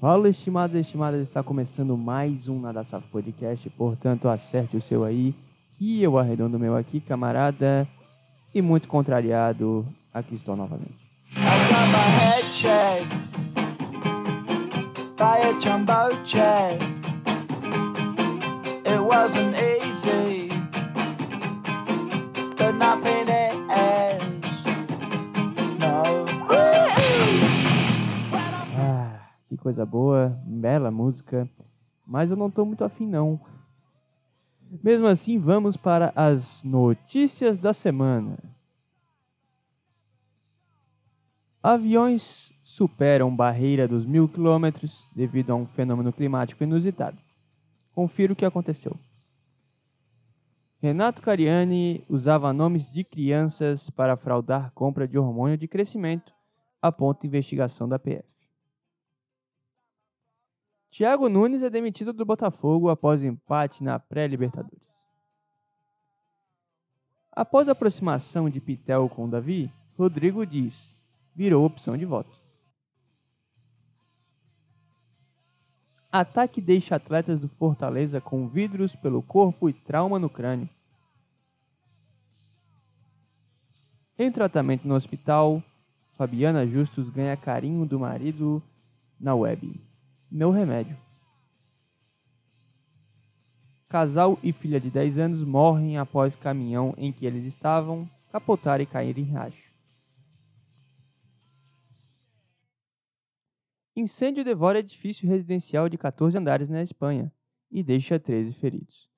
Fala, estimados e estimadas, está começando mais um Nada Safo Podcast, portanto, acerte o seu aí, que eu arredondo o meu aqui, camarada, e muito contrariado, aqui estou novamente. It wasn't easy, but. Coisa boa, bela música, mas eu não tô muito afim não. Mesmo assim, vamos para as notícias da semana. Aviões superam barreira dos mil quilômetros devido a um fenômeno climático inusitado. Confira o que aconteceu. Renato Cariani usava nomes de crianças para fraudar compra de hormônio de crescimento, aponta investigação da PF. Thiago Nunes é demitido do Botafogo após empate na pré-Libertadores. Após a aproximação de Pitel com Davi, Rodrigo diz: virou opção de voto. Ataque deixa atletas do Fortaleza com vidros pelo corpo e trauma no crânio. Em tratamento no hospital, Fabiana Justus ganha carinho do marido na web. Meu remédio. Casal e filha de 10 anos morrem após caminhão em que eles estavam capotar e cair em racho. Incêndio devora edifício residencial de 14 andares na Espanha e deixa 13 feridos.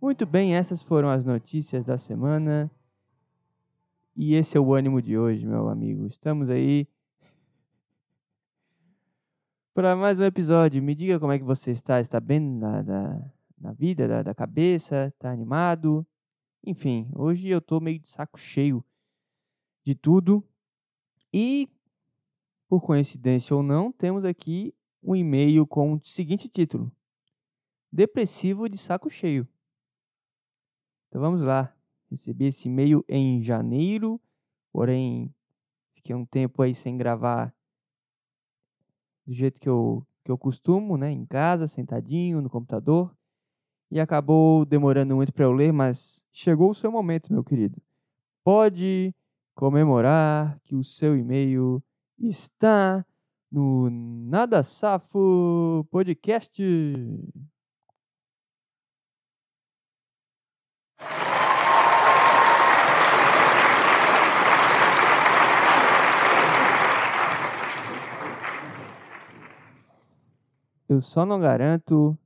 Muito bem, essas foram as notícias da semana. E esse é o ânimo de hoje, meu amigo. Estamos aí para mais um episódio. Me diga como é que você está. Está bem na, na, na vida, da, da cabeça? Está animado? Enfim, hoje eu tô meio de saco cheio de tudo. E, por coincidência ou não, temos aqui um e-mail com o seguinte título: Depressivo de saco cheio. Então vamos lá. Recebi esse e-mail em janeiro, porém fiquei um tempo aí sem gravar do jeito que eu, que eu costumo, né? Em casa, sentadinho, no computador. E acabou demorando muito para eu ler, mas chegou o seu momento, meu querido. Pode comemorar que o seu e-mail está no Nada Safo Podcast. eu só não garanto,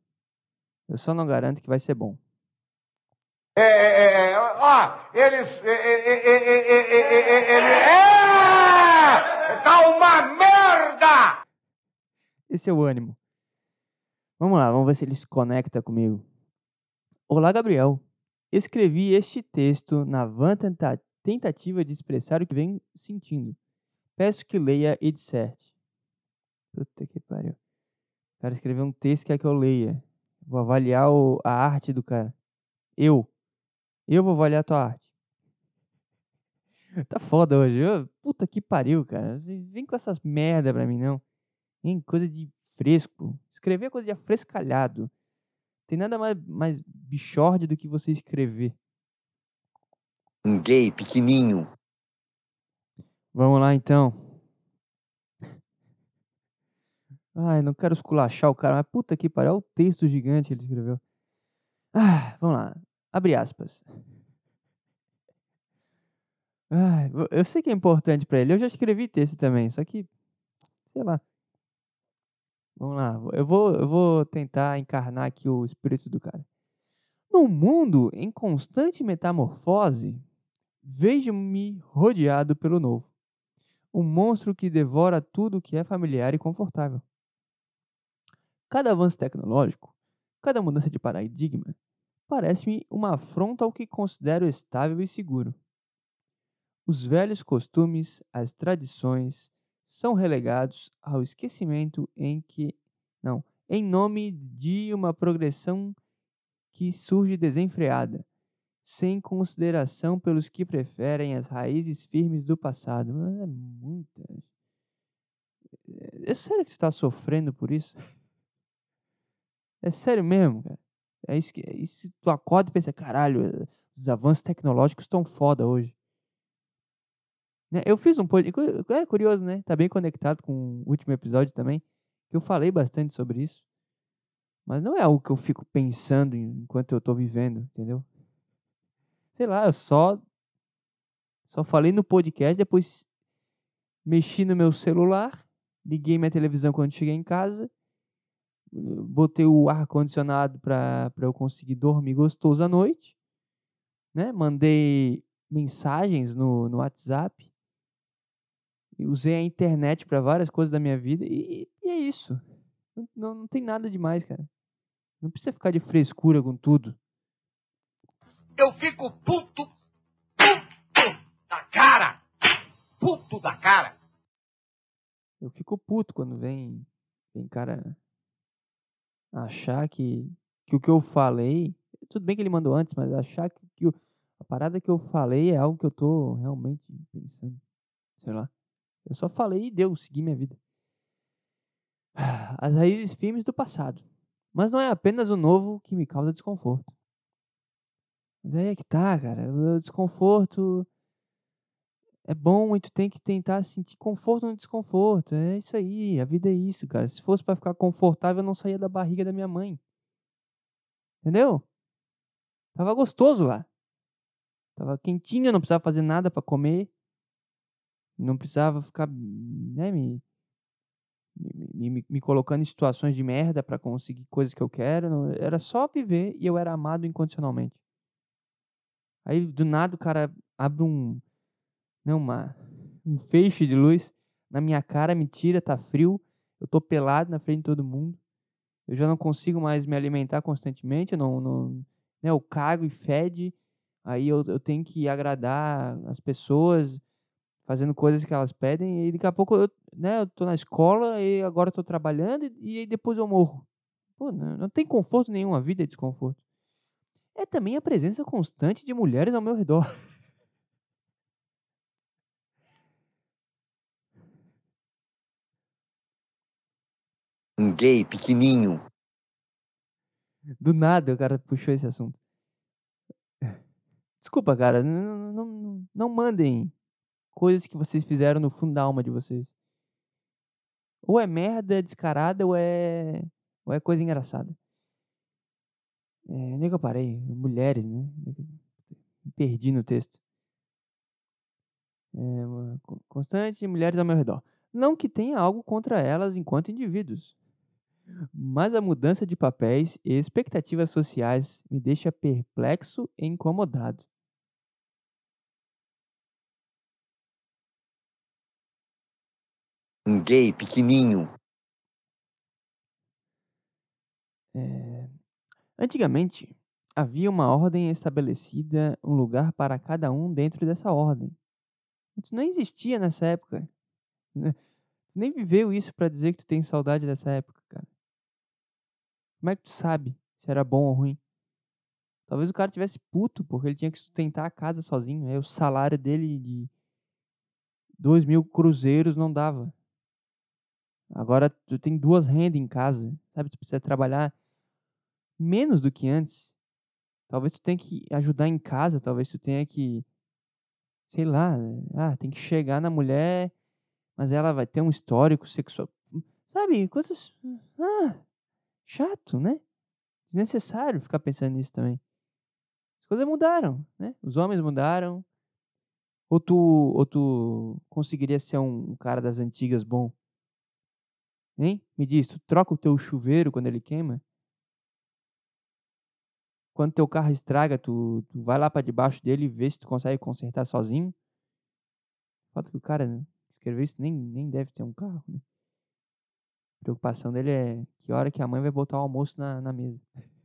eu só não garanto que vai ser bom. É, é, é, ó, eles, é, é, tá uma merda! Esse é o ânimo. Vamos lá, vamos ver se ele se conecta comigo. Olá, Gabriel. Escrevi este texto na van tentativa de expressar o que venho sentindo. Peço que leia e disserte. Puta que pariu. Cara escreveu um texto que quer que eu leia. Vou avaliar o- a arte do cara. Eu. Eu vou avaliar a tua arte. Tá foda hoje. Ô, Puta que pariu, cara. Vem vem com essas merda pra mim, não. Vem coisa de fresco. Escrever é coisa de afrescalhado. Tem nada mais, mais bichorde do que você escrever. Um gay pequenininho. Vamos lá, então. Ai, não quero esculachar o cara, mas puta que pariu. Olha o texto gigante que ele escreveu. Ah, vamos lá. Abre aspas. Ai, eu sei que é importante pra ele. Eu já escrevi texto também, só que. Sei lá. Vamos lá. Eu vou, eu vou tentar encarnar aqui o espírito do cara. Num mundo em constante metamorfose, vejo-me rodeado pelo novo. Um monstro que devora tudo que é familiar e confortável. Cada avanço tecnológico, cada mudança de paradigma, parece-me uma afronta ao que considero estável e seguro. Os velhos costumes, as tradições, são relegados ao esquecimento em que, não, em nome de uma progressão que surge desenfreada, sem consideração pelos que preferem as raízes firmes do passado. Mas é muita. É sério que você está sofrendo por isso? É sério mesmo, cara? É isso que é isso, tu acorda e pensa, caralho, os avanços tecnológicos estão foda hoje. Né, Eu fiz um podcast. É curioso, né? Tá bem conectado com o último episódio também. Que eu falei bastante sobre isso. Mas não é algo que eu fico pensando enquanto eu tô vivendo, entendeu? Sei lá, eu só. Só falei no podcast, depois mexi no meu celular, liguei minha televisão quando cheguei em casa, eh, botei o ar-condicionado para eu conseguir dormir gostoso à noite, né? Mandei mensagens no, no WhatsApp, usei a internet para várias coisas da minha vida, e, e é isso. Não, não, não tem nada demais, cara. Não precisa ficar de frescura com tudo. Eu fico puto, puto da cara. Puto da cara. Eu fico puto quando vem, vem cara achar que, que o que eu falei. Tudo bem que ele mandou antes, mas achar que, que o- a parada que eu falei é algo que eu tô realmente pensando. Sei lá. Eu só falei e deu, segui minha vida. As raízes firmes do passado. Mas não é apenas o novo que me causa desconforto. Mas aí é que tá, cara. O desconforto é bom e tu tem que tentar sentir conforto no desconforto. É isso aí, a vida é isso, cara. Se fosse pra ficar confortável, eu não saía da barriga da minha mãe. Entendeu? Tava gostoso lá. Tava quentinho, não precisava fazer nada pra comer. Não precisava ficar, né, me, me, me, me colocando em situações de merda pra conseguir coisas que eu quero. não- Era só viver e eu era amado incondicionalmente. Aí, do nada, o cara abre um, né, uma, um feixe de luz na minha cara, me tira, tá frio, eu tô pelado na frente de todo mundo, eu já não consigo mais me alimentar constantemente, eu não, não né, eu cago e fede, aí eu, eu tenho que agradar as pessoas, fazendo coisas que elas pedem, e daqui a pouco eu, né, eu tô na escola e agora eu tô trabalhando e, e depois eu morro. Pô, não, não tem conforto nenhum, a vida é desconforto. É também a presença constante de mulheres ao meu redor. gay pequenininho. Do nada o cara puxou esse assunto. Desculpa, cara. Não, não, não, não mandem coisas que vocês fizeram no fundo da alma de vocês. Ou é merda descarada ou é, ou é coisa engraçada. É, onde é que eu parei? Mulheres, né? É Me perdi no texto. É, constante mulheres ao meu redor. Não que tenha algo contra elas enquanto indivíduos. Mas a mudança de papéis e expectativas sociais me deixa perplexo e incomodado. Um gay pequenininho. É, Antigamente, havia uma ordem estabelecida, um lugar para cada um dentro dessa ordem. Isso não existia nessa época. né? Tu nem viveu isso para dizer que tu tem saudade dessa época. Como é que tu sabe se era bom ou ruim? Talvez o cara tivesse puto porque ele tinha que sustentar a casa sozinho. Aí o salário dele de dois mil cruzeiros não dava. Agora tu tem duas rendas em casa, sabe? Tu precisa trabalhar menos do que antes. Talvez tu tenha que ajudar em casa, talvez tu tenha que, sei lá, ah, tem que chegar na mulher, mas ela vai ter um histórico sexual, sabe? Coisas, ah, chato, né? Desnecessário ficar pensando nisso também. As coisas mudaram, né? Os homens mudaram. Ou tu, ou tu conseguiria ser um, um cara das antigas bom? Hein? Me diz, tu troca o teu chuveiro quando ele queima? Quando teu carro estraga, tu, tu vai lá para debaixo dele e vê se tu consegue consertar sozinho? Falta que o cara né, escreveu isso nem, nem deve ter um carro, né? A preocupação dele é que hora que a mãe vai botar o almoço na, na mesa.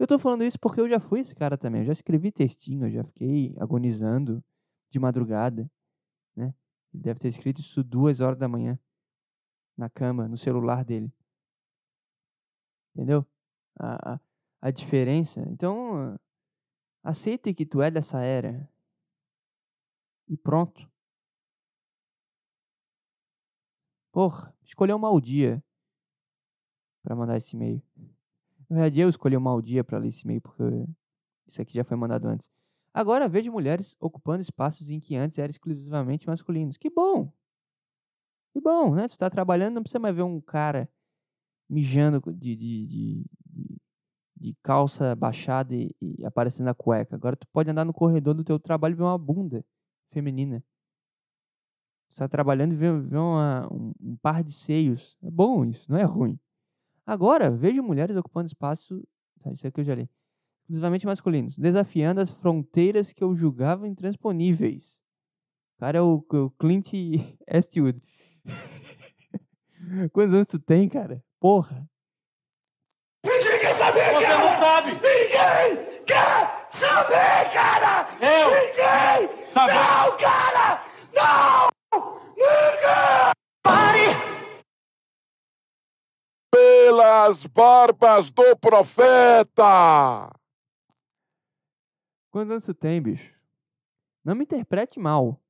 Eu tô falando isso porque eu já fui esse cara também. Eu já escrevi textinho, eu já fiquei agonizando de madrugada, né? Ele deve ter escrito isso duas horas da manhã na cama, no celular dele. Entendeu? A, a, a diferença. Então, Aceita que tu é dessa era. E pronto. Porra, escolheu um mau dia pra mandar esse e-mail. Na verdade, eu escolhi um mau dia pra ler esse e-mail, porque isso aqui já foi mandado antes. Agora vejo mulheres ocupando espaços em que antes eram exclusivamente masculinos. Que bom! Que bom, né? Tu tá trabalhando, não precisa mais ver um cara mijando de, de, de, de, calça baixada e, e aparecendo a cueca. Agora tu pode andar no corredor do teu trabalho e ver uma bunda feminina. Tu tá trabalhando e vê uma, um, um par de seios. É bom isso, não é ruim. Agora, vejo mulheres ocupando espaço. tá, Isso aqui eu já li. Exclusivamente masculinos, desafiando as fronteiras que eu julgava intransponíveis. O cara é o, o Clint Eastwood. Quantos anos tu tem, cara? Porra. Você não sabe! Ninguém quer saber, cara! Eu! Ninguém! Sabe? Não, cara! Não! Ninguém! Pelas barbas do profeta. Quantos anos tu tem, bicho? Não me interprete mal.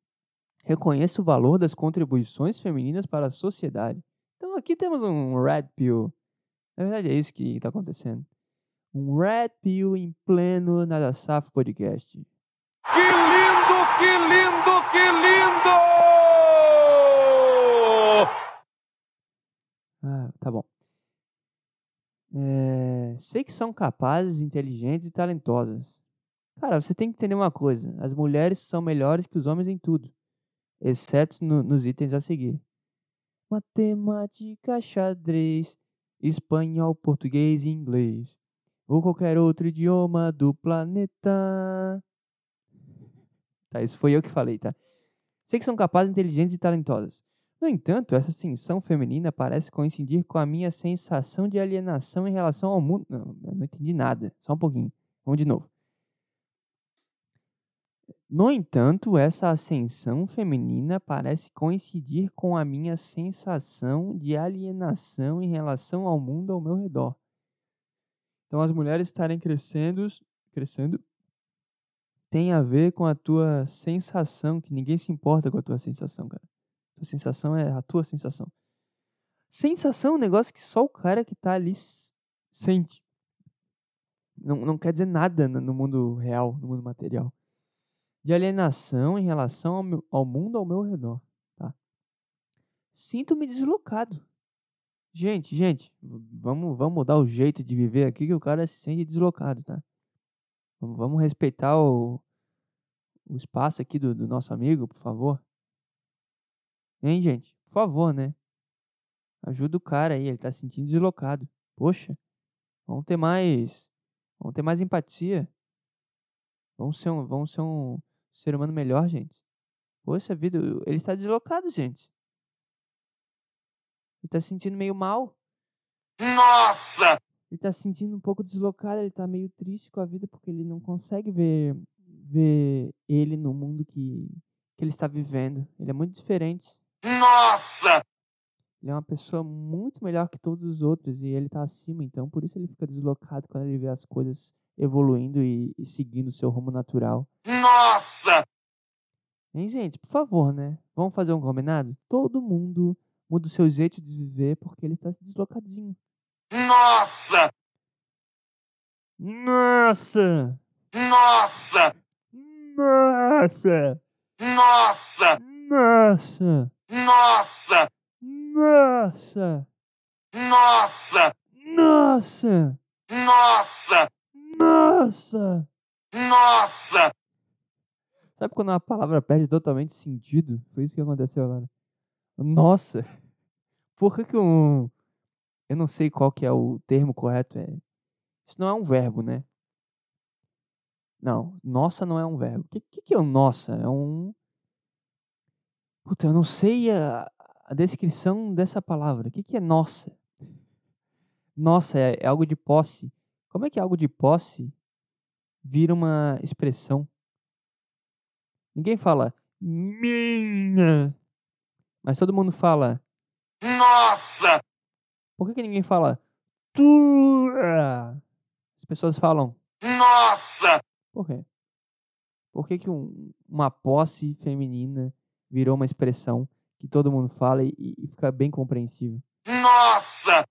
Reconheço o valor das contribuições femininas para a sociedade. Então aqui temos um Red Pill. Na verdade é isso que está acontecendo. Um Red Pill em pleno Nada Safo Podcast. Que lindo, que lindo, que lindo! Ah, tá bom. É, sei que são capazes, inteligentes e talentosas. Cara, você tem que entender uma coisa: as mulheres são melhores que os homens em tudo, exceto no- nos itens a seguir: matemática, xadrez, espanhol, português e inglês, ou qualquer outro idioma do planeta. Tá, isso foi eu que falei, tá? Sei que são capazes, inteligentes e talentosas. No entanto, essa ascensão feminina parece coincidir com a minha sensação de alienação em relação ao mundo. Não, eu não entendi nada. Só um pouquinho. Vamos de novo. No entanto, essa ascensão feminina parece coincidir com a minha sensação de alienação em relação ao mundo ao meu redor. Então, as mulheres estarem crescendo, crescendo tem a ver com a tua sensação, que ninguém se importa com a tua sensação, cara. Tua sensação é a tua sensação. Sensação é um negócio que só o cara que tá ali sente. Não, não quer dizer nada no, mundo real, no mundo material. De alienação em relação ao, meu- ao mundo ao meu redor. Tá? Sinto-me deslocado. Gente, gente, vamos, vamos mudar o jeito de viver aqui que o cara se sente deslocado, tá? Vamos, vamos respeitar o, o espaço aqui do, do nosso amigo, por favor. Hein, gente? Por favor, né? Ajuda o cara aí, ele tá se sentindo deslocado. Poxa, vamos ter mais. Vamos ter mais empatia. Vamos ser um, vamos ser um ser humano melhor, gente. Poxa vida, ele está deslocado, gente. Ele tá se sentindo meio mal. Nossa! Ele tá se sentindo um pouco deslocado, ele tá meio triste com a vida porque ele não consegue ver, ver ele no mundo que, que ele está vivendo. Ele é muito diferente. Nossa! Ele é uma pessoa muito melhor que todos os outros e ele tá acima, então por isso ele fica deslocado quando ele vê as coisas evoluindo e, e seguindo o seu rumo natural. Nossa! Hein, gente? Por favor, né? Vamos fazer um combinado? Todo mundo muda o seu jeito de viver porque ele está deslocadinho. Nossa! Nossa! Nossa! Nossa! Nossa! Nossa! Nossa! Nossa! Nossa! Nossa! Nossa! Nossa! Nossa! Sabe quando uma palavra perde totalmente sentido? Foi isso que aconteceu agora. Nossa! Por que que um... Eu não sei qual que é o termo correto. É... Isso não é um verbo, né? Não, nossa não é um verbo. O que, que, que é o nossa? É um... Puta, eu não sei a, a descrição dessa palavra. O que, que é nossa? Nossa, é, é algo de posse. Como é que algo de posse vira uma expressão? Ninguém fala minha, mas todo mundo fala. Nossa! Por que, que ninguém fala tua? As pessoas falam. Nossa! Por quê? Por que, que um- uma posse feminina virou uma expressão que todo mundo fala e, e fica bem compreensível? Nossa!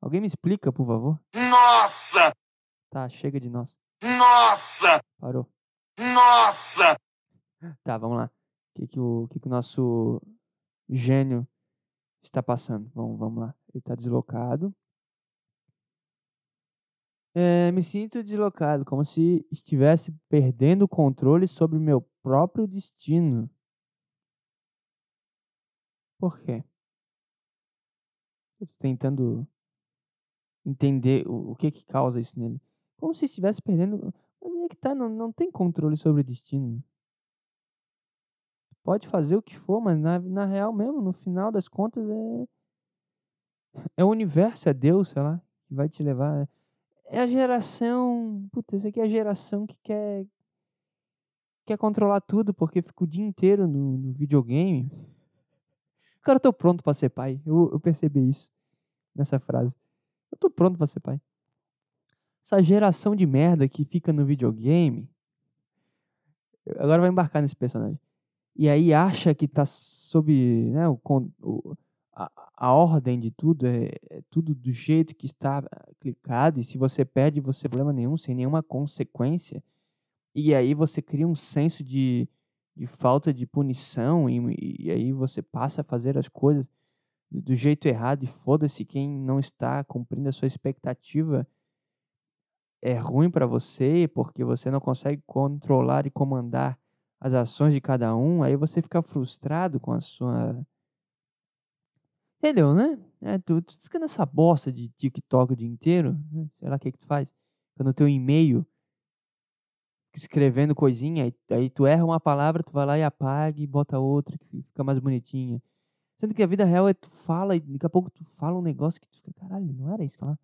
Alguém me explica, por favor? Nossa! Tá, chega de nós. Nossa! Parou. Nossa! Tá, vamos lá. O que, que, o, que, que o nosso gênio está passando? Vamos, vamos lá. Ele está deslocado. É, me sinto deslocado, como se estivesse perdendo o controle sobre meu próprio destino. Por quê? Eu tô tentando entender o, o que que causa isso nele. Como se estivesse perdendo. Mas é que tá, não, não tem controle sobre o destino. Pode fazer o que for, mas na, na real mesmo, no final das contas, é. É o universo, é Deus, sei lá, que vai te levar. É a geração. Puta, isso aqui é a geração que quer. Quer controlar tudo, porque fica o dia inteiro no, no videogame. Cara, eu tô pronto pra ser pai. Eu, eu percebi isso nessa frase. Eu tô pronto pra ser pai. Essa geração de merda que fica no videogame. Agora vai embarcar nesse personagem. E aí acha que tá sob né, o, o- a, a ordem de tudo, é, é tudo do jeito que está ah, clicado. E se você perde, você problema nenhum, sem nenhuma consequência. E aí você cria um senso de, de falta de punição. E, e aí você passa a fazer as coisas do jeito errado. E foda-se quem não está cumprindo a sua expectativa é ruim para você porque você não consegue controlar e comandar as ações de cada um, aí você fica frustrado com a sua. Entendeu, né? É, tu, tu fica nessa bosta de TikTok o dia inteiro, né? sei lá o que, que tu faz. No teu e-mail escrevendo coisinha, aí, tu erra uma palavra, tu vai lá e apaga e bota outra que fica mais bonitinha. Sendo que a vida real é tu fala e daqui a pouco tu fala um negócio que tu fica, caralho, não era isso que eu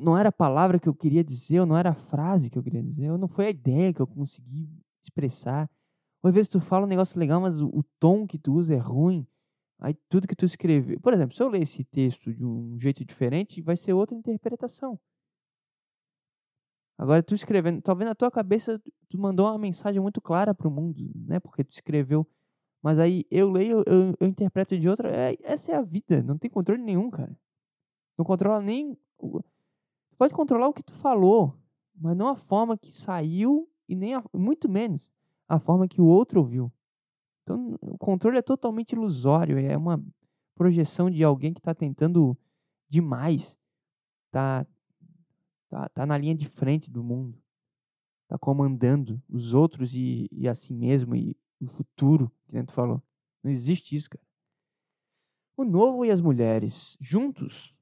não era a palavra que eu queria dizer, ou não era a frase que eu queria dizer, ou não foi a ideia que eu consegui expressar. Ou às vezes tu fala um negócio legal, mas o, o tom que tu usa é ruim. Aí tudo que tu escreveu. Por exemplo, se eu ler esse texto de um jeito diferente, vai ser outra interpretação. Agora, tu escrevendo, talvez na tua cabeça tu mandou uma mensagem muito clara para o mundo, né? Porque tu escreveu. Mas aí eu leio, eu, eu interpreto de outra. É, essa é a vida, não tem controle nenhum, cara. Não controla nem. Tu pode controlar o que tu falou, mas não a forma que saiu e nem a, muito menos a forma que o outro ouviu. Então, o controle é totalmente ilusório, é uma projeção de alguém que está tentando demais, tá, tá, tá na linha de frente do mundo, tá comandando os outros e, e a si mesmo e o futuro, que tu falou. Não existe isso, cara. O novo e as mulheres, juntos,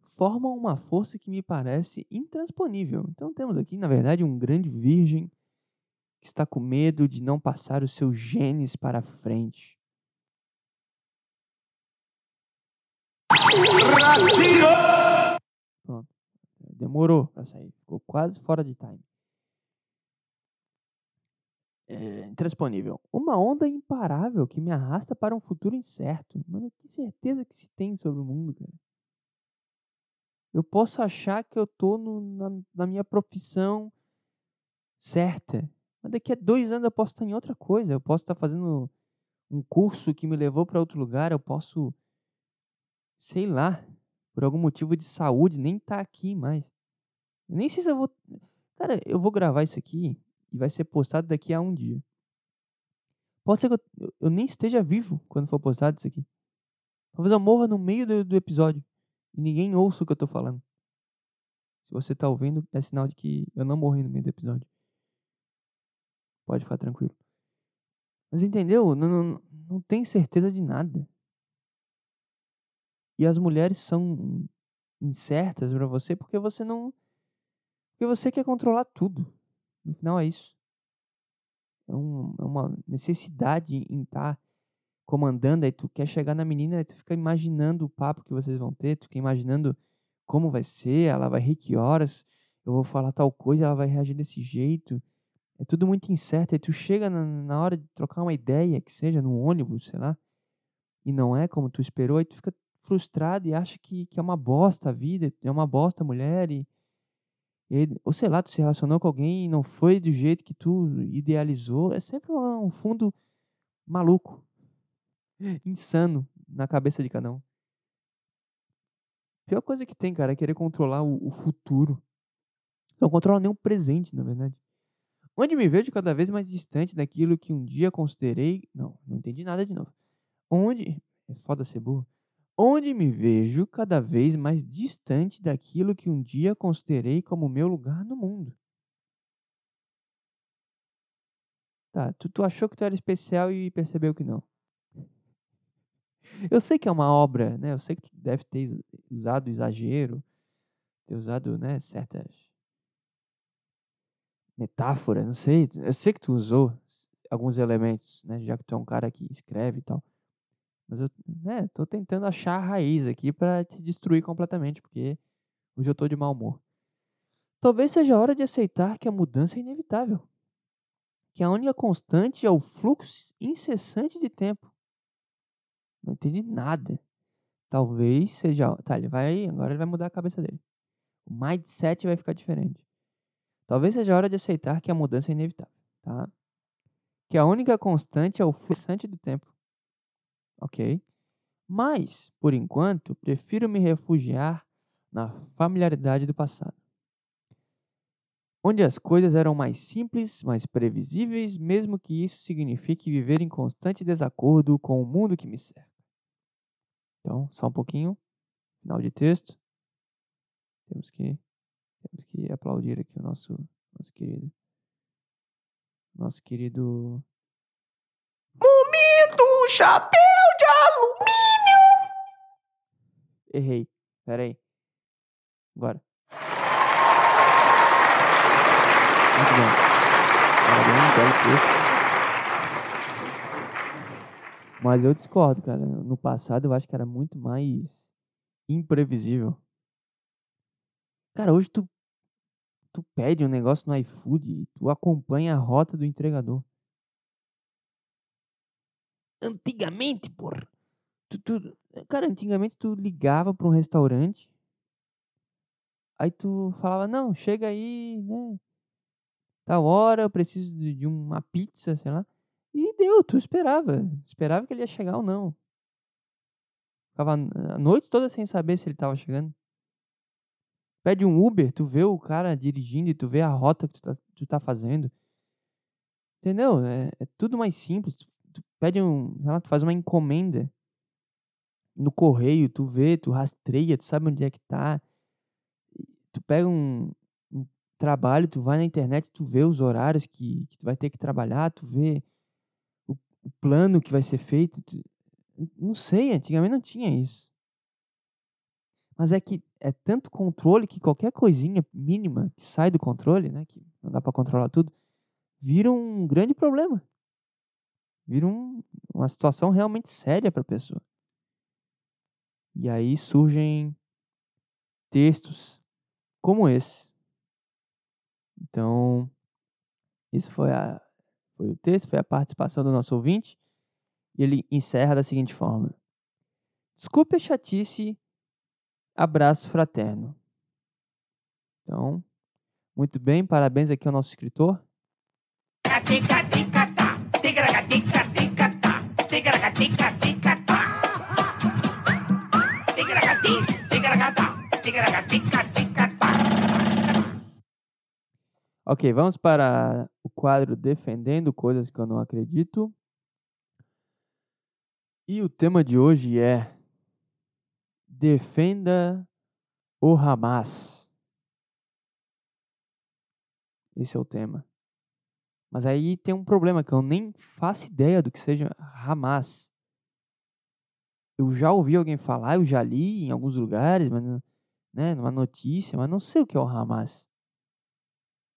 formam uma força que me parece intransponível. Então temos aqui, na verdade, um grande virgem que está com medo de não passar os seus genes para frente. Pronto. Demorou para sair. Ficou quase fora de time. É, intransponível. Uma onda imparável que me arrasta para um futuro incerto. Mano, que certeza que se tem sobre o mundo, cara. Eu posso achar que eu tô no- na, na minha profissão certa. Mas daqui a dois anos eu posso estar em outra coisa. Eu posso estar fazendo um curso que me levou para outro lugar. Eu posso, sei lá, por algum motivo de saúde, nem estar aqui mais. Nem sei se eu vou. Cara, eu vou gravar isso aqui e vai ser postado daqui a um dia. Pode ser que eu, eu- eu nem esteja vivo quando for postado isso aqui. Talvez eu morra no meio do, do episódio e ninguém ouça o que eu tô falando. Se você tá ouvindo, é sinal de que eu não morri no meio do episódio. Pode ficar tranquilo. Mas entendeu? Não, não, não tem certeza de nada. E as mulheres são incertas pra você porque você não. Porque você quer controlar tudo. No final é isso. É, um, é uma necessidade em estar comandando. Aí tu quer chegar na menina, aí tu fica imaginando o papo que vocês vão ter, tu fica imaginando como vai ser, ela vai rir que horas, eu vou falar tal coisa, ela vai reagir desse jeito. É tudo muito incerto. Aí tu chega na, na hora de trocar uma ideia, que seja no ônibus, sei lá, e não é como tu esperou, aí tu fica frustrado e acha que, que é uma bosta a vida, é uma bosta a mulher, e, E ou sei lá, tu se relacionou com alguém e não foi do jeito que tu idealizou. É sempre um fundo maluco, insano na cabeça de cada um. Pior coisa que tem, cara, é querer controlar o, o futuro. Não controla nem o presente, na verdade. Onde me vejo cada vez mais distante daquilo que um dia considerei. Não, não entendi nada de novo. Onde. É foda ser burro. Onde me vejo cada vez mais distante daquilo que um dia considerei como meu lugar no mundo. Tá, tu, tu achou que tu era especial e percebeu que não. Eu sei que é uma obra, né? Eu sei que tu deve ter usado exagero, ter usado, né, certas metáforas, não sei. Eu sei que tu usou alguns elementos, né, já que tu é um cara que escreve e tal. Mas eu, né, tô tentando achar a raiz aqui para te destruir completamente, porque hoje eu tô de mau humor. Talvez seja a hora de aceitar que a mudança é inevitável. Que a única constante é o fluxo incessante de tempo. Não entendi nada. Talvez seja. Tá, ele vai. Agora ele vai mudar a cabeça dele. O mindset vai ficar diferente. Talvez seja a hora de aceitar que a mudança é inevitável, tá? Que a única constante é o fluxante do tempo. Ok? Mas, por enquanto, prefiro me refugiar na familiaridade do passado. Onde as coisas eram mais simples, mais previsíveis, mesmo que isso signifique viver em constante desacordo com o mundo que me cerca. Então, só um pouquinho. Final de texto. Temos que temos que aplaudir aqui o nosso nosso querido nosso querido Momento chapéu alumínio. errei. Pera aí. Agora. Muito bom. Mas eu discordo, cara. No passado eu acho que era muito mais imprevisível. Cara, hoje tu, tu pede um negócio no iFood e tu acompanha a rota do entregador. Antigamente, porra. Tu, tu, cara, antigamente tu ligava para um restaurante. Aí tu falava, não, chega aí, né? Tal hora, eu preciso de, de uma pizza, sei lá. E deu, tu esperava. Esperava que ele ia chegar ou não. Ficava a noite toda sem saber se ele tava chegando. Pede um Uber, tu vê o cara dirigindo e tu vê a rota que tu tá, tu tá fazendo. Entendeu? É, é tudo mais simples. Tu, tu pede um, sei lá, tu faz uma encomenda no correio, tu vê, tu rastreia, tu sabe onde é que tá. Tu pega um, um trabalho, tu vai na internet, tu vê os horários que, que tu vai ter que trabalhar, tu vê o, o plano que vai ser feito. tu- não sei, antigamente não tinha isso. Mas é que é tanto controle que qualquer coisinha mínima que sai do controle, né, que não dá para controlar tudo, vira um grande problema. Vira um, uma situação realmente séria para a pessoa. E aí surgem textos como esse. Então, isso foi, a, foi o texto, foi a participação do nosso ouvinte. E ele encerra da seguinte forma: Desculpe a chatice, abraço fraterno. Então, muito bem, parabéns aqui ao nosso escritor. Ok, vamos para o quadro Defendendo Coisas que eu não acredito. E o tema de hoje é Defenda o Hamas. Esse é o tema. Mas aí tem um problema que eu nem faço ideia do que seja Hamas. Eu já ouvi alguém falar, eu já li em alguns lugares, mas não- né, numa notícia, mas não sei o que é o Hamas.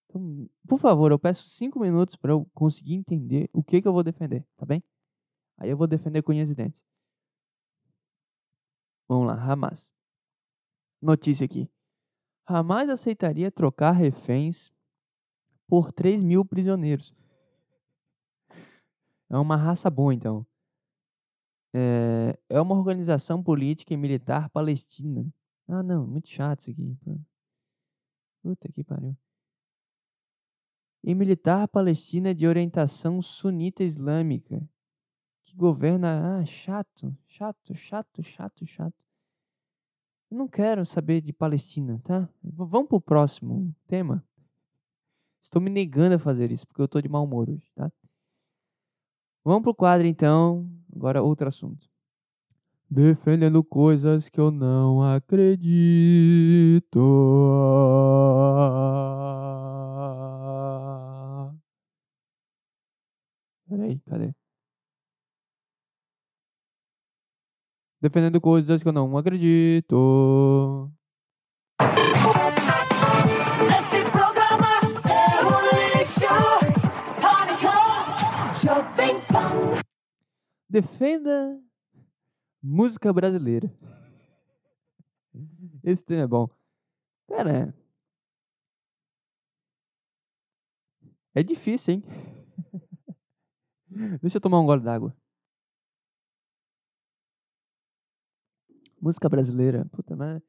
Então, por favor, eu peço cinco minutos para eu conseguir entender o que, que eu vou defender, tá bem? Aí eu vou defender com unhas e dentes. Vamos lá, Hamas. Notícia aqui. Hamas aceitaria trocar reféns por 3 mil prisioneiros. É uma raça boa, então. É, é uma organização política e militar palestina. Ah, não, muito chato isso aqui. Puta que pariu. E militar palestina de orientação sunita islâmica. Que governa. Ah, chato, chato, chato, chato, chato. Eu não quero saber de Palestina, tá? Vamos pro próximo tema. Estou me negando a fazer isso porque eu tô de mau humor hoje, tá? Vamos pro quadro então. Agora outro assunto. Defendendo coisas que eu não acredito. Peraí, cadê? Defendendo coisas que eu não acredito. Esse programa é um lixo. Pânico, Jovem Pan. Defenda música brasileira. Esse tema é bom. Pera. É difícil, hein? Deixa eu tomar um gole d'água. Música brasileira. Puta, mas.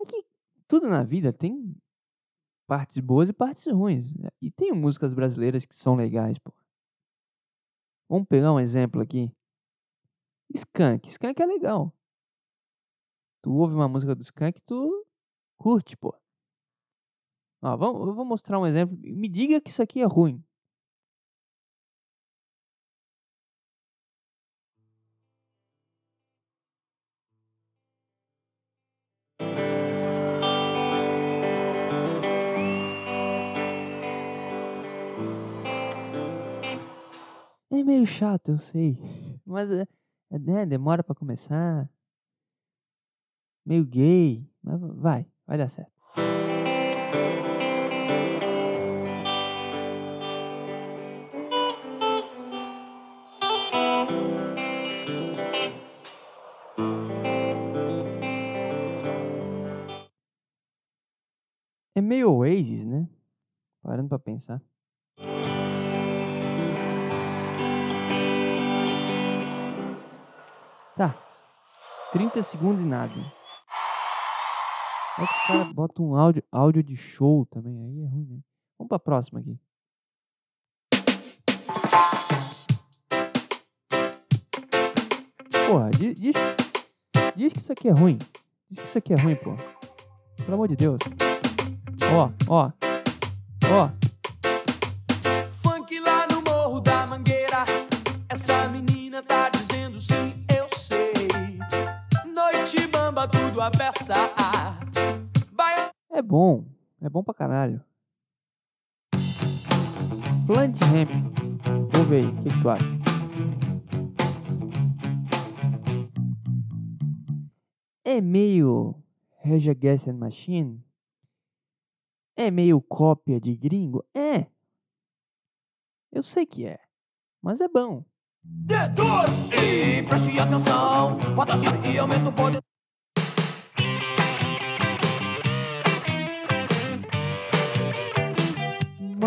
É que tudo na vida tem partes boas e partes ruins. né? E tem músicas brasileiras que são legais, pô. Vamos pegar um exemplo aqui. Skank. Skank é legal. Tu ouve uma música do Skank, tu curte, pô. Ó, vamos, eu vou mostrar um exemplo. Me diga que isso aqui é ruim. É meio chato, eu sei. Mas é, né, demora pra começar. Meio gay. Mas va- vai, vai dar certo. É meio Oasis, né? Parando pra pensar. Tá. 30 segundos e nada. É que os caras botam um áudio, áudio de show também. Aí é ruim, né? Vamos pra próxima aqui. Porra, di- diz, diz que isso aqui é ruim. Diz que isso aqui é ruim, pô. Pelo amor de Deus. Ó, ó. Ó. Funk lá no morro da mangueira. Essa menina tudo a. Vai É bom. É bom pra caralho. Plant Hemp. Ouve aí, o que, que tu acha? É meio Against the Machine? É meio cópia de gringo? É. Eu sei que é. Mas é bom. Detor! E preste atenção. Patrocínio e aumenta o poder.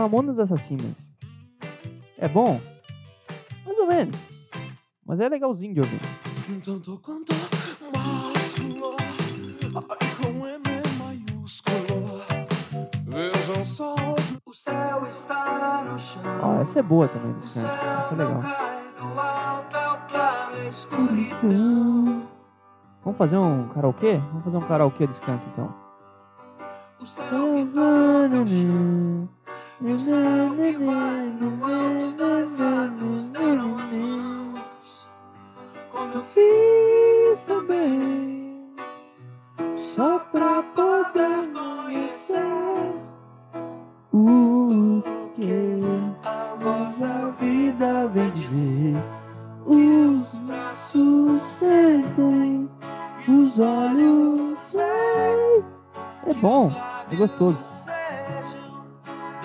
Mamonas Assassinas. É bom? Mais ou menos. Mas é legalzinho de ouvir. Tanto quanto másculo. Ai, com M maiúsculo. Vejam só os... O céu está no chão. Ó, essa é boa também do Skank. Essa é legal. é. Vamos fazer um karaokê? Vamos fazer um karaokê do Skank então. O céu que toca o céu que vai no alto dos lados deram as mãos. Como eu fiz também. Só pra poder conhecer O que a voz da vida vem dizer. Os braços sentem, os olhos veem. É bom, é gostoso.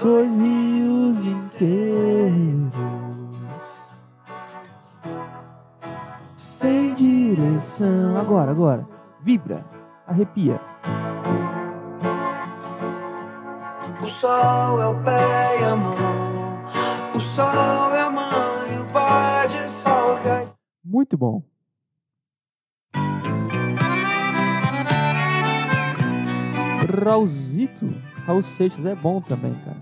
Dois rios inteiros sem direção. Agora, agora. Vibra. Arrepia. O sol é o pé e a mão. O sol é a mãe, o pai dissolve a Muito bom. Raulzito. Raul Seixas é bom também, cara.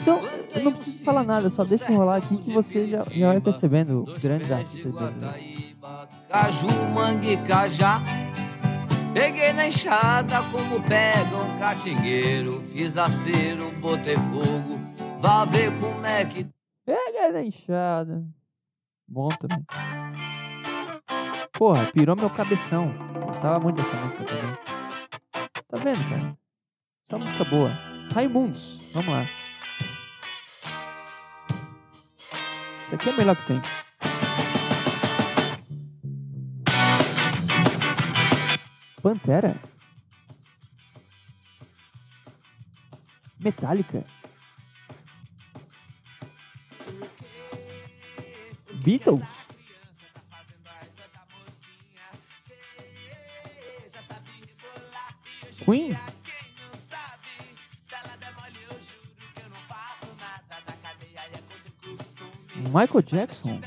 Então, eu não preciso falar nada, só deixa eu rolar aqui que você já, já vai percebendo grandes artistas brasileiros. Guataíba, Caju, mangue, cajá. Peguei na enxada como pega um catingueiro. Fiz acero, botei fogo. Vá ver como é que Pega na enxada. Bom também. Porra, pirou meu cabeção. Gostava muito dessa música também. Tá vendo, cara? Só música boa. Raimundos. Vamos lá. Isso aqui é o melhor que tem. Pantera. Metallica. Beatles. Queen. Michael Jackson.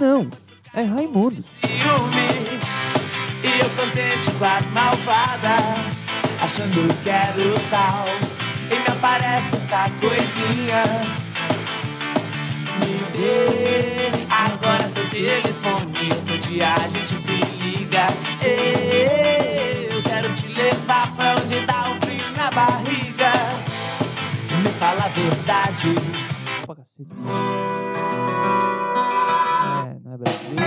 Não, é Raimundos. E eu contente com as malvadas Achando que era o tal E me aparece essa coisinha Me dê agora seu telefone Outro dia a gente se liga Eu quero te levar pra onde dá um frio na barriga Me fala a verdade. É, não é brasileiro.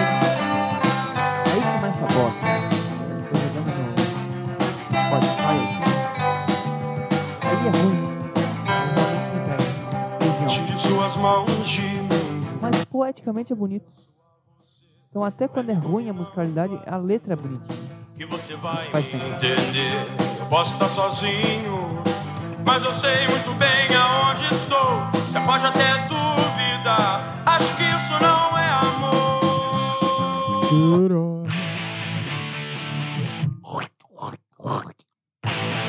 Aí começa a bosta. Eu tô jogando no Spotify aqui. Aí é ruim. Normalmente me pega. Região. Tire suas mãos de mim. Mas poeticamente é bonito. Então até quando é ruim a musicalidade, a letra é bonitinha. Que você vai Faz me entender. Eu posso estar sozinho, mas eu sei muito bem aonde estou. Você pode até duvidar. Acho que isso não é amor.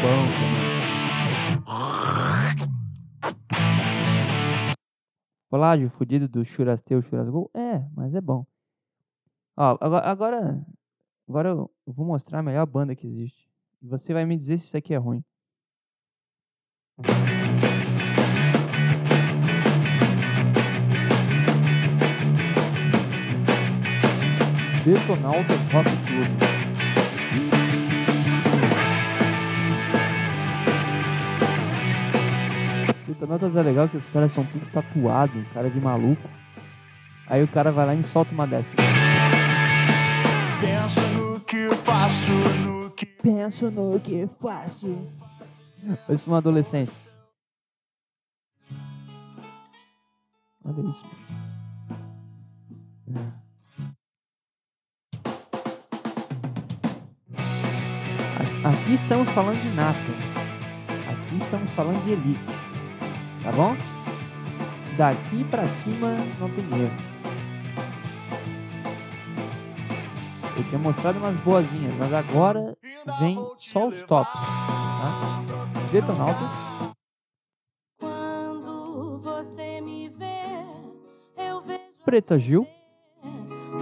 Também. Colágio fudido do Churasteu, Churasgol? É, mas é bom. Ó, agora, agora, eu vou mostrar a melhor banda que existe. Você vai me dizer se isso aqui é ruim. Detonautas Rock Club. Detonautas é legal que os caras são tudo tatuado, cara de maluco. Aí o cara vai lá e solta uma dessas. Pensa no que faço, no que. Penso no que faço. Parece um adolescente. Olha isso. A- Aqui estamos falando de nata. Aqui estamos falando de elite. Tá bom? Daqui pra cima não tem erro. Eu tinha mostrado umas boazinhas, mas agora vem só os tops. Tá? Detonautas. Quando você me vê, eu vejo Preta Gil.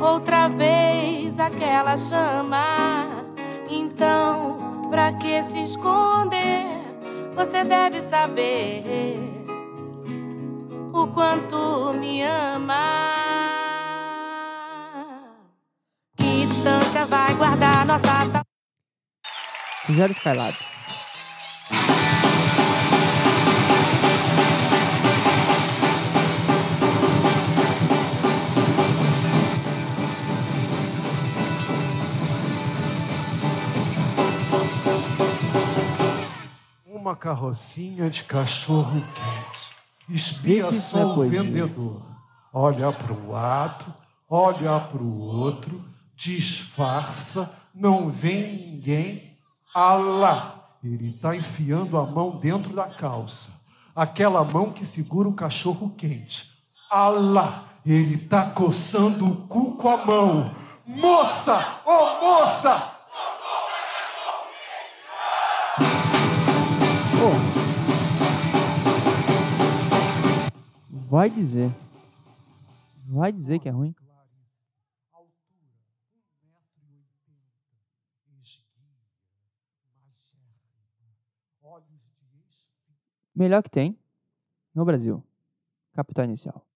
outra vez aquela chama. Então, pra que se esconder? Você deve saber o quanto me ama. Que distância vai guardar nossa? Zero Skylab. Uma carrocinha de cachorro quente. Espia isso é só o vendedor. Olha para o lado, olha para o outro, disfarça, não vem ninguém. Alá! Ele está enfiando a mão dentro da calça. Aquela mão que segura o cachorro quente. Alá! Ele está coçando o cu com a mão. Moça! Ô moça! Vai dizer. Vai dizer que é ruim. Melhor que tem no Brasil. Capital inicial.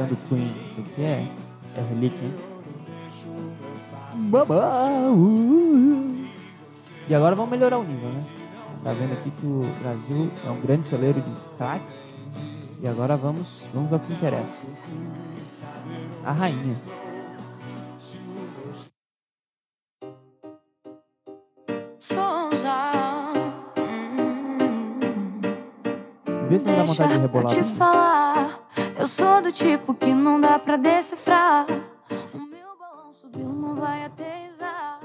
Cantando Queen. Isso aqui é, é relíquia, hein? Babá, uh. E agora vamos melhorar o nível, né? Tá vendo aqui que o Brasil é um grande celeiro de craques. E agora vamos, vamos ao que interessa. A rainha. Hum. Vê se não dá vontade de eu rebolar. te no- falar, eu sou do tipo que não dá pra decifrar. O meu balão subiu, não vai aterrissar.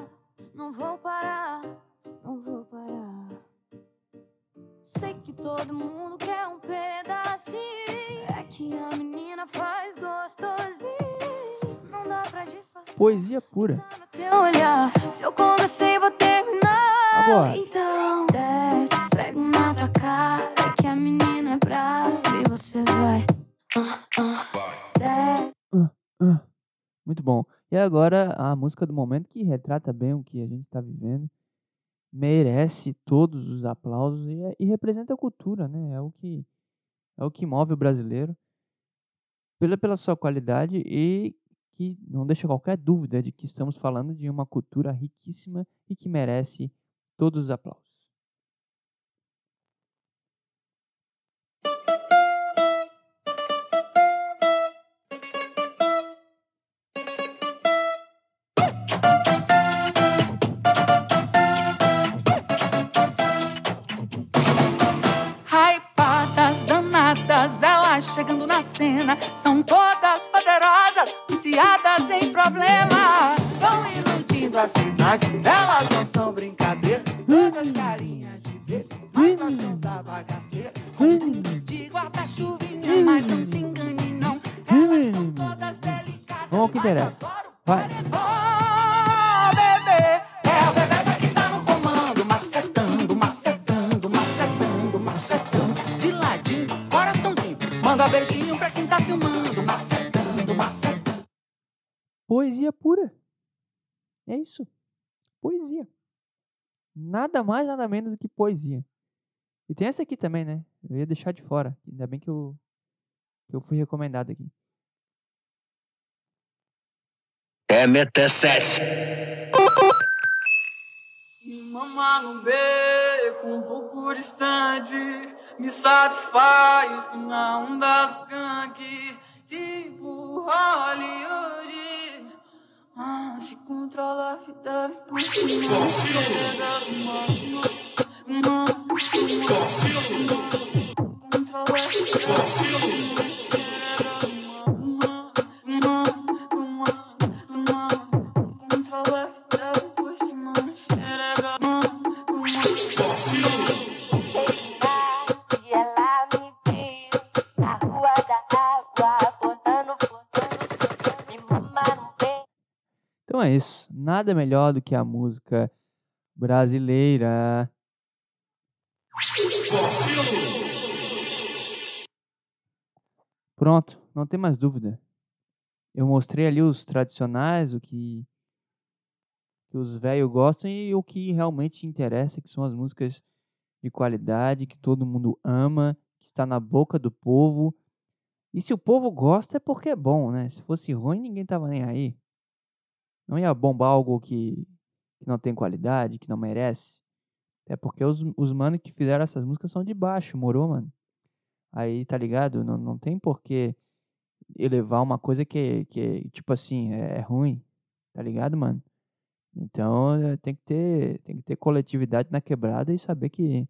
Não vou parar, não vou parar. Sei que todo mundo quer um pedacinho. É que a menina faz gostosinho. Não dá pra disfarçar. Poesia pura. Tá no teu olhar. Se eu comecei, vou terminar. Agora. Então, desce, esfrega na tua cara. Que a menina é brava e você vai. Muito bom. E agora a música do momento que retrata bem o que a gente está vivendo, merece todos os aplausos e, é- e representa a cultura, né? É o que é o que move o brasileiro pela pela sua qualidade e que não deixa qualquer dúvida de que estamos falando de uma cultura riquíssima e que merece todos os aplausos. Cena. São todas poderosas, viciadas em problema. Vão iludindo a cidade, elas não são brincadeira. Todas carinhas de bebo, mas gostam da bagaceira. De guarda-chuvinha, mas não se engane, não. Elas são todas delicadas. Vamos que interessa. Vai. Bebê, é o bebê que tá no comando, macetando, macetando, macetando, macetando. De ladinho, coraçãozinho, manda beijinho pra quem tá filmando, macetando, macetando. Poesia pura. É isso. Poesia. Nada mais, nada menos do que poesia. E tem essa aqui também, né? Eu ia deixar de fora. Ainda bem que eu, que eu fui recomendado aqui. MT7. E mamar num beco um pouco distante me satisfaz na onda do gangue, tipo Hollywood. Ah, se controla a vida por cima. Controla a vida. É isso. Nada melhor do que a música brasileira. Pronto, não tem mais dúvida. Eu mostrei ali os tradicionais, o que, que os velhos gostam e o que realmente interessa, que são as músicas de qualidade, que todo mundo ama, que está na boca do povo. E se o povo gosta é porque é bom, né? Se fosse ruim, ninguém tava nem aí. Não ia bombar algo que, que não tem qualidade, que não merece. Até porque os, os mano que fizeram essas músicas são de baixo, morou, mano. Aí, tá ligado? Não, não tem porquê elevar uma coisa que, que tipo assim, é, é ruim. Tá ligado, mano? Então, eh, tem que ter, tem que ter coletividade na quebrada e saber que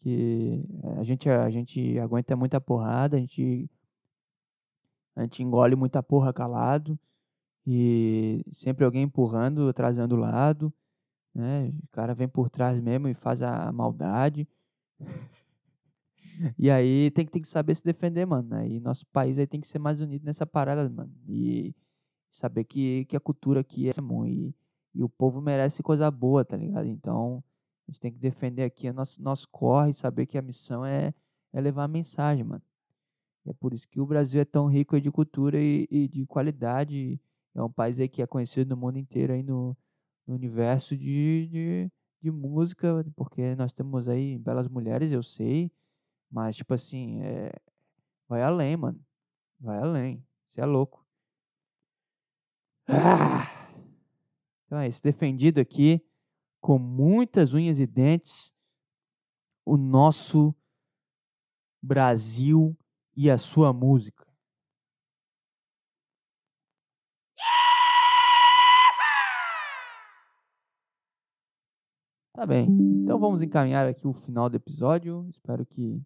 que a gente a gente aguenta muita porrada, a gente a gente engole muita porra calado e sempre alguém empurrando, atrasando o lado, né? O cara vem por trás mesmo e faz a maldade. E aí tem que, tem que saber se defender, mano. Aí nosso país aí tem que ser mais unido nessa parada, mano. E saber que, que a cultura aqui é muito. E, E o povo merece coisa boa, tá ligado? Então, a gente tem que defender aqui nosso, nosso corre e saber que a missão é, é levar a mensagem, mano. E é por isso que o Brasil é tão rico de cultura e, e de qualidade. É um país aí que é conhecido no mundo inteiro aí no, no universo de, de, de música, porque nós temos aí belas mulheres, eu sei, mas, tipo assim, é, vai além, mano. Vai além. Você é louco. Ah! Então é isso. Defendido aqui, com muitas unhas e dentes, o nosso Brasil e a sua música. Tá bem. Então vamos encaminhar aqui o final do episódio. Espero que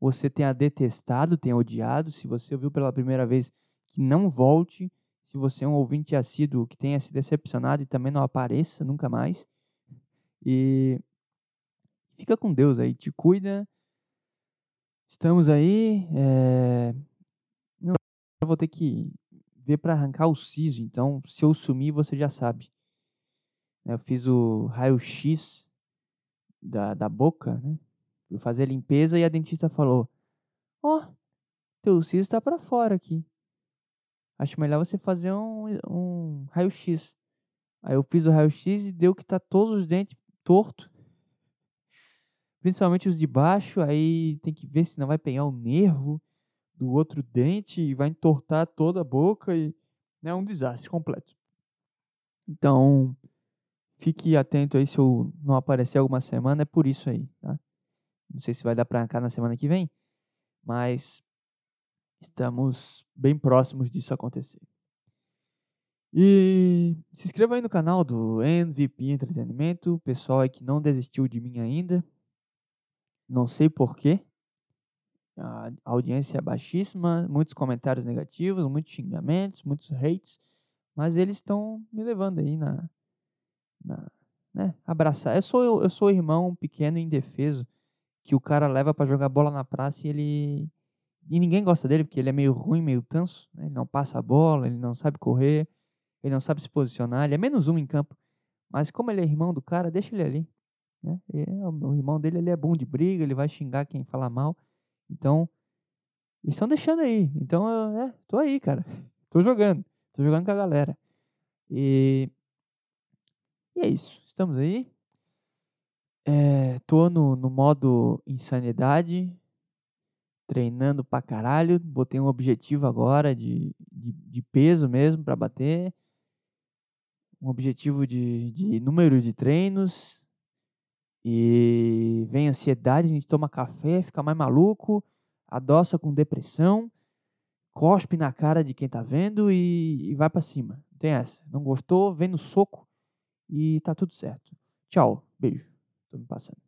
você tenha detestado, tenha odiado. Se você ouviu pela primeira vez, que não volte. Se você é um ouvinte assíduo que tenha se decepcionado e também não apareça nunca mais. E fica com Deus aí, te cuida. Estamos aí. É... Eu vou ter que ver para arrancar o siso, então se eu sumir você já sabe. Eu fiz o raio-x da, da boca, né? Fui fazer a limpeza e a dentista falou: Ó, oh, teu siso está para fora aqui. Acho melhor você fazer um, um raio-x. Aí eu fiz o raio-x e deu que tá todos os dentes torto. Principalmente os de baixo, aí tem que ver se não vai pegar o nervo do outro dente e vai entortar toda a boca e é né, um desastre completo. Então, fique atento aí se eu não aparecer alguma semana, é por isso aí, tá? Não sei se vai dar para arrancar na semana que vem, mas estamos bem próximos disso acontecer. E se inscreva aí no canal do MVP Entretenimento, o pessoal aí que não desistiu de mim ainda. Não sei porquê. A audiência é baixíssima, muitos comentários negativos, muitos xingamentos, muitos hates, mas eles estão me levando aí na, na né, abraçar. Eu sou eu, eu sou o irmão pequeno e indefeso que o cara leva para jogar bola na praça e ele e ninguém gosta dele porque ele é meio ruim, meio tanso, né? ele não passa a bola, ele não sabe correr, ele não sabe se posicionar, ele é menos um em campo. Mas como ele é irmão do cara, deixa ele ali. Né? É, o irmão dele ele é bom de briga, ele vai xingar quem fala mal. Então, estão deixando aí. Então, eu, é, tô aí, cara. Tô jogando. Tô jogando com a galera. E, e é isso. Estamos aí. É, tô no, no modo insanidade, treinando pra caralho. Botei um objetivo agora de, de, de peso mesmo para bater. Um objetivo de, de número de treinos. E vem ansiedade, a gente toma café, fica mais maluco, adoça com depressão, cospe na cara de quem tá vendo e, e vai para cima. Não tem essa. Não gostou, vem no soco e tá tudo certo. Tchau, beijo. Tô me passando.